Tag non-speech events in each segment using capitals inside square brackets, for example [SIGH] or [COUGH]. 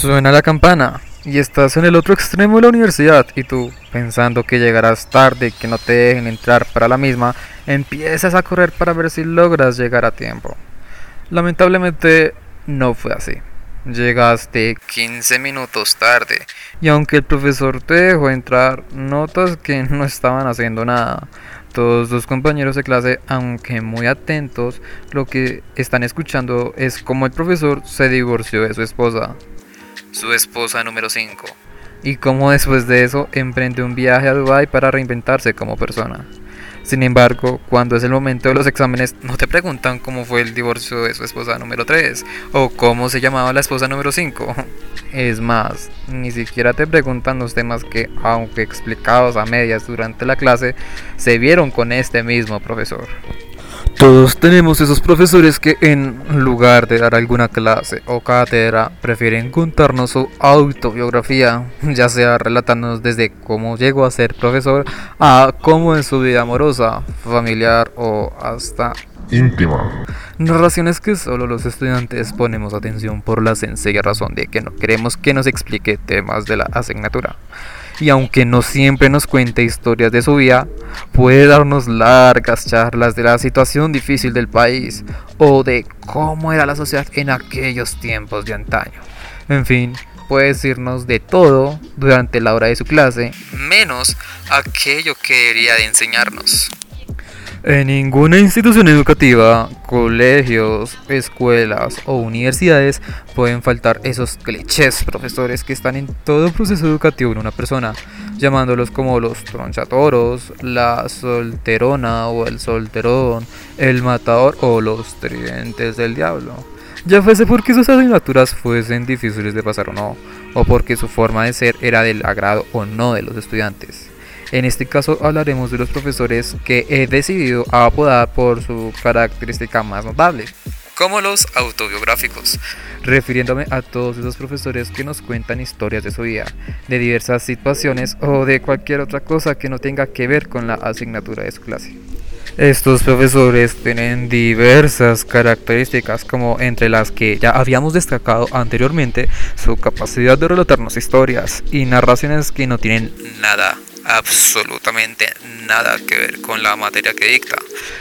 Suena la campana y estás en el otro extremo de la universidad y tú, pensando que llegarás tarde y que no te dejen entrar para la misma, empiezas a correr para ver si logras llegar a tiempo. Lamentablemente no fue así. Llegaste 15 minutos tarde y aunque el profesor te dejó entrar, notas que [LAUGHS] no estaban haciendo nada. Todos los compañeros de clase, aunque muy atentos, lo que están escuchando es cómo el profesor se divorció de su esposa su esposa número 5, y cómo después de eso emprende un viaje a Dubai para reinventarse como persona. Sin embargo, cuando es el momento de los exámenes, no te preguntan cómo fue el divorcio de su esposa número 3 o cómo se llamaba la esposa número 5. [LAUGHS] Es más, ni siquiera te preguntan los temas que, aunque explicados a medias durante la clase, se vieron con este mismo profesor. Todos tenemos esos profesores que en lugar de dar alguna clase o cátedra prefieren contarnos su autobiografía, [LAUGHS] ya sea relatándonos desde cómo llegó a ser profesor a cómo en su vida amorosa, familiar o hasta íntima. Narraciones que solo los estudiantes ponemos atención por la sencilla razón de que no queremos que nos explique temas de la asignatura y aunque no siempre nos cuente historias de su vida, puede darnos largas charlas de la situación difícil del país o de cómo era la sociedad en aquellos tiempos de antaño. En fin, puede decirnos de todo durante la hora de su clase, menos aquello que debería de enseñarnos. En ninguna institución educativa, colegios, escuelas o universidades pueden faltar esos clichés profesores que están en todo proceso educativo en una persona, llamándolos como los tronchatoros, la solterona o el solterón, el matador o los tridentes del diablo. Ya fuese porque sus asignaturas fuesen difíciles de pasar o no, o porque su forma de ser era del agrado o no de los estudiantes. En este caso hablaremos de los profesores que he decidido apodar por su característica más notable, como los autobiográficos, refiriéndome a todos esos profesores que nos cuentan historias de su vida, de diversas situaciones o de cualquier otra cosa que no tenga que ver con la asignatura de su clase. Estos profesores tienen diversas características como entre las que ya habíamos destacado anteriormente su capacidad de relatarnos historias y narraciones que no tienen nada absolutamente nada que ver con la materia que dicta.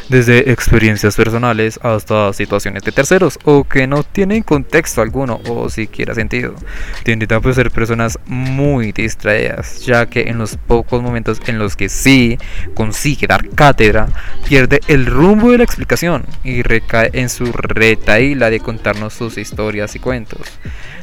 Desde experiencias personales hasta situaciones de terceros o que no tienen contexto alguno o siquiera sentido. Tienden a ser personas muy distraídas, ya que en los pocos momentos en los que sí consigue dar cátedra, pierde el rumbo de la explicación y recae en su retaíla de contarnos sus historias y cuentos.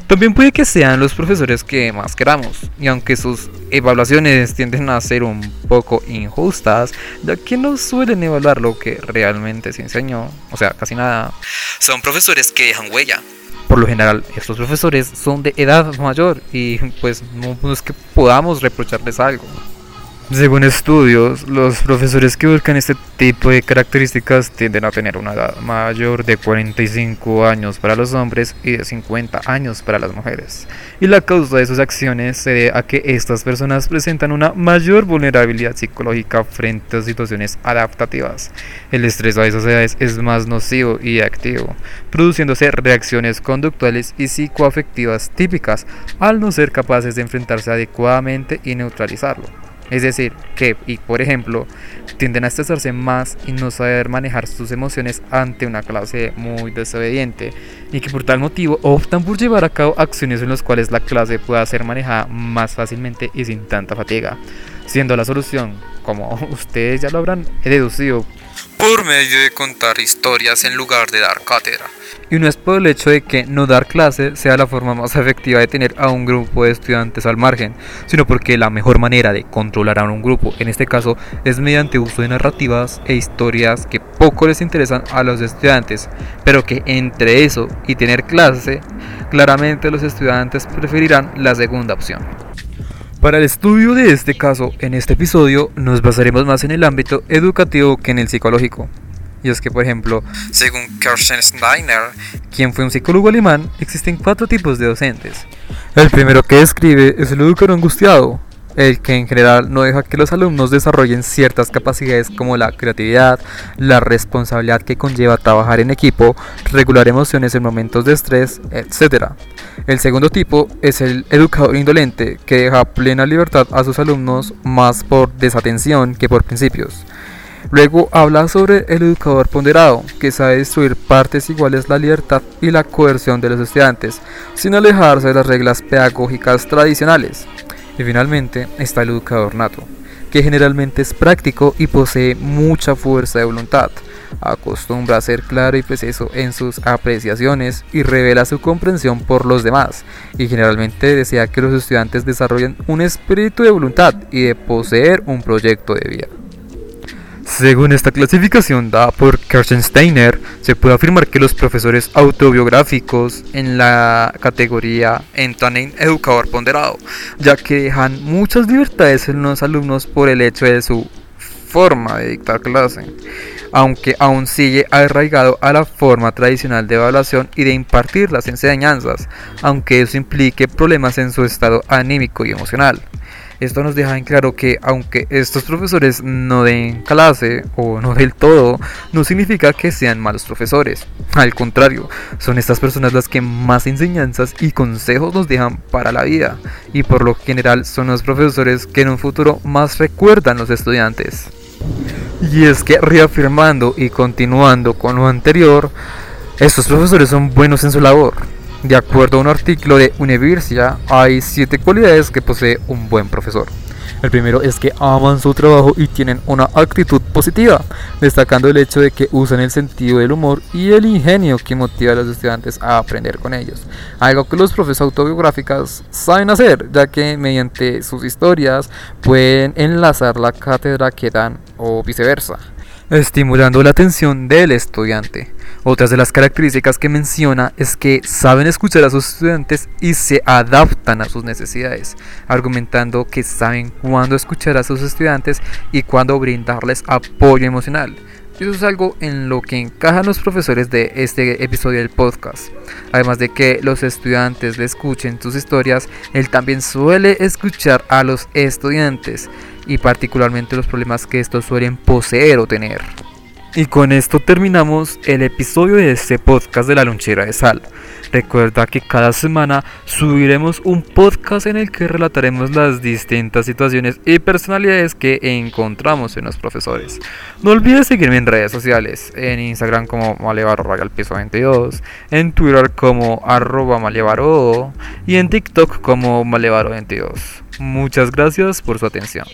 También puede que sean los profesores que más queramos, y aunque sus evaluaciones tienden a ser un poco injustas, ya que no suelen evaluar lo que realmente se enseñó, o sea, casi nada, son profesores que dejan huella. Por lo general, estos profesores son de edad mayor y pues no es que podamos reprocharles algo. Según estudios, los profesores que buscan este tipo de características tienden a tener una edad mayor de 45 años para los hombres y de 50 años para las mujeres. Y la causa de sus acciones se debe a que estas personas presentan una mayor vulnerabilidad psicológica frente a situaciones adaptativas. El estrés a esas edades es más nocivo y activo, produciéndose reacciones conductuales y psicoafectivas típicas al no ser capaces de enfrentarse adecuadamente y neutralizarlo. Es decir, que, y por ejemplo, tienden a estresarse más y no saber manejar sus emociones ante una clase muy desobediente y que por tal motivo optan por llevar a cabo acciones en las cuales la clase pueda ser manejada más fácilmente y sin tanta fatiga, siendo la solución, como [LAUGHS] ustedes ya lo habrán deducido, por medio de contar historias en lugar de dar cátedra. Y no es por el hecho de que no dar clase sea la forma más efectiva de tener a un grupo de estudiantes al margen, sino porque la mejor manera de controlar a un grupo, en este caso, es mediante uso de narrativas e historias que poco les interesan a los estudiantes, pero que entre eso y tener clase, claramente los estudiantes preferirán la segunda opción. Para el estudio de este caso, en este episodio nos basaremos más en el ámbito educativo que en el psicológico. Y es que, por ejemplo, según Kersten Steiner, quien fue un psicólogo alemán, existen cuatro tipos de docentes. El primero que describe es el educador angustiado, el que en general no deja que los alumnos desarrollen ciertas capacidades como la creatividad, la responsabilidad que conlleva trabajar en equipo, regular emociones en momentos de estrés, etc. El segundo tipo es el educador indolente, que deja plena libertad a sus alumnos más por desatención que por principios. Luego habla sobre el educador ponderado, que sabe destruir partes iguales la libertad y la coerción de los estudiantes, sin alejarse de las reglas pedagógicas tradicionales. Y finalmente está el educador nato, que generalmente es práctico y posee mucha fuerza de voluntad, acostumbra a ser claro y preciso en sus apreciaciones y revela su comprensión por los demás, y generalmente desea que los estudiantes desarrollen un espíritu de voluntad y de poseer un proyecto de vida. Según esta clasificación dada por Steiner, se puede afirmar que los profesores autobiográficos en la categoría entran en educador ponderado, ya que dejan muchas libertades en los alumnos por el hecho de su forma de dictar clase, aunque aún sigue arraigado a la forma tradicional de evaluación y de impartir las enseñanzas, aunque eso implique problemas en su estado anímico y emocional. Esto nos deja en claro que aunque estos profesores no den clase o no del todo, no significa que sean malos profesores. Al contrario, son estas personas las que más enseñanzas y consejos nos dejan para la vida y por lo general son los profesores que en un futuro más recuerdan los estudiantes. Y es que reafirmando y continuando con lo anterior, estos profesores son buenos en su labor. De acuerdo a un artículo de Universia, hay siete cualidades que posee un buen profesor. El primero es que aman su trabajo y tienen una actitud positiva, destacando el hecho de que usan el sentido del humor y el ingenio que motiva a los estudiantes a aprender con ellos. Algo que los profesores autobiográficos saben hacer, ya que mediante sus historias pueden enlazar la cátedra que dan o viceversa estimulando la atención del estudiante. Otras de las características que menciona es que saben escuchar a sus estudiantes y se adaptan a sus necesidades, argumentando que saben cuándo escuchar a sus estudiantes y cuándo brindarles apoyo emocional. Eso es algo en lo que encajan los profesores de este episodio del podcast. Además de que los estudiantes le escuchen sus historias, él también suele escuchar a los estudiantes y particularmente los problemas que estos suelen poseer o tener. Y con esto terminamos el episodio de este podcast de la lonchera de sal. Recuerda que cada semana subiremos un podcast en el que relataremos las distintas situaciones y personalidades que encontramos en los profesores. No olvides seguirme en redes sociales, en Instagram como malevaro 22, en Twitter como arroba malevaro y en TikTok como malevaro 22. Muchas gracias por su atención.